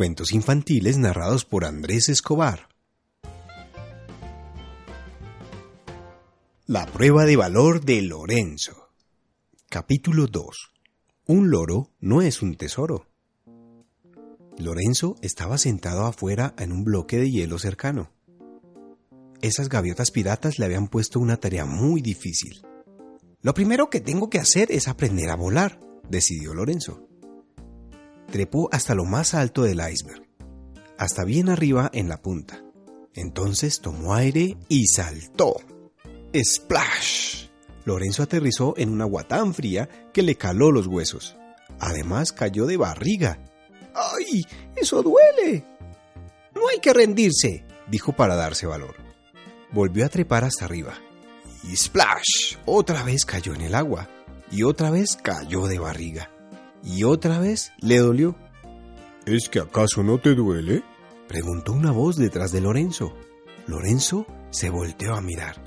Cuentos infantiles narrados por Andrés Escobar. La prueba de valor de Lorenzo. Capítulo 2. Un loro no es un tesoro. Lorenzo estaba sentado afuera en un bloque de hielo cercano. Esas gaviotas piratas le habían puesto una tarea muy difícil. Lo primero que tengo que hacer es aprender a volar, decidió Lorenzo trepó hasta lo más alto del iceberg, hasta bien arriba en la punta. Entonces tomó aire y saltó. ¡Splash! Lorenzo aterrizó en un agua tan fría que le caló los huesos. Además cayó de barriga. ¡Ay! ¡Eso duele! No hay que rendirse, dijo para darse valor. Volvió a trepar hasta arriba. Y splash, otra vez cayó en el agua. Y otra vez cayó de barriga y otra vez le dolió. ¿Es que acaso no te duele? preguntó una voz detrás de Lorenzo. Lorenzo se volteó a mirar.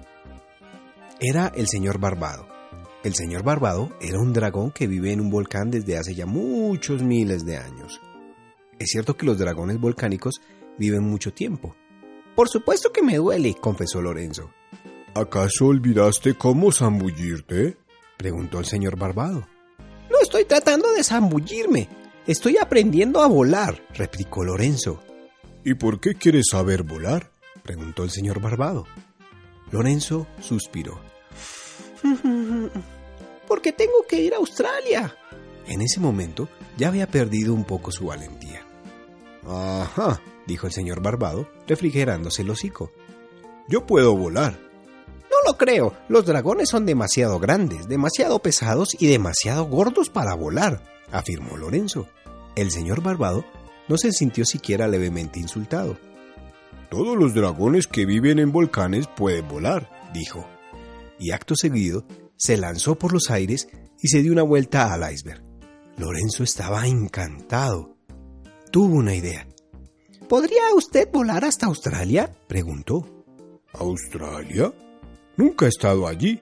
Era el señor Barbado. El señor Barbado era un dragón que vive en un volcán desde hace ya muchos miles de años. Es cierto que los dragones volcánicos viven mucho tiempo. Por supuesto que me duele, confesó Lorenzo. ¿Acaso olvidaste cómo zambullirte? preguntó el señor Barbado estoy tratando de zambullirme. Estoy aprendiendo a volar, replicó Lorenzo. ¿Y por qué quieres saber volar? preguntó el señor Barbado. Lorenzo suspiró. Porque tengo que ir a Australia. En ese momento ya había perdido un poco su valentía. Ajá, dijo el señor Barbado, refrigerándose el hocico. Yo puedo volar lo creo. Los dragones son demasiado grandes, demasiado pesados y demasiado gordos para volar, afirmó Lorenzo. El señor Barbado no se sintió siquiera levemente insultado. Todos los dragones que viven en volcanes pueden volar, dijo. Y acto seguido se lanzó por los aires y se dio una vuelta al iceberg. Lorenzo estaba encantado. Tuvo una idea. ¿Podría usted volar hasta Australia? preguntó. ¿Australia? Nunca he estado allí,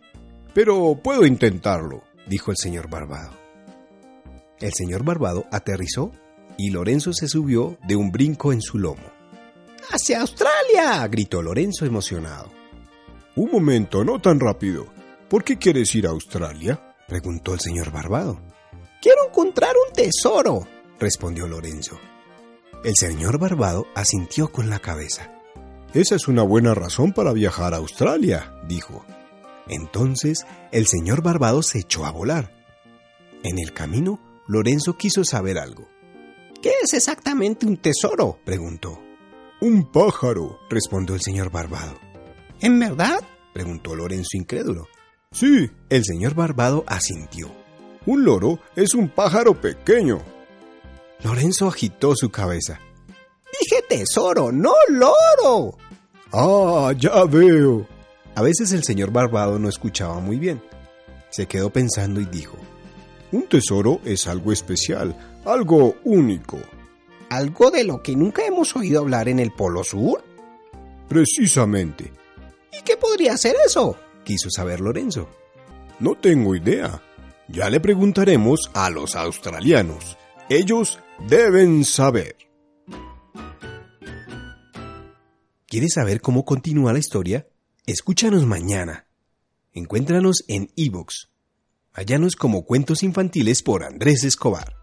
pero puedo intentarlo, dijo el señor Barbado. El señor Barbado aterrizó y Lorenzo se subió de un brinco en su lomo. ¡Hacia Australia! gritó Lorenzo emocionado. Un momento, no tan rápido. ¿Por qué quieres ir a Australia? preguntó el señor Barbado. Quiero encontrar un tesoro, respondió Lorenzo. El señor Barbado asintió con la cabeza. Esa es una buena razón para viajar a Australia, dijo. Entonces el señor Barbado se echó a volar. En el camino, Lorenzo quiso saber algo. ¿Qué es exactamente un tesoro? preguntó. Un pájaro, respondió el señor Barbado. ¿En verdad? preguntó Lorenzo incrédulo. Sí, el señor Barbado asintió. Un loro es un pájaro pequeño. Lorenzo agitó su cabeza. Tesoro, no loro. Ah, ya veo. A veces el señor Barbado no escuchaba muy bien. Se quedó pensando y dijo, Un tesoro es algo especial, algo único. ¿Algo de lo que nunca hemos oído hablar en el Polo Sur? Precisamente. ¿Y qué podría ser eso? quiso saber Lorenzo. No tengo idea. Ya le preguntaremos a los australianos. Ellos deben saber. ¿Quieres saber cómo continúa la historia? Escúchanos mañana. Encuéntranos en iVoox. Hallanos como Cuentos Infantiles por Andrés Escobar.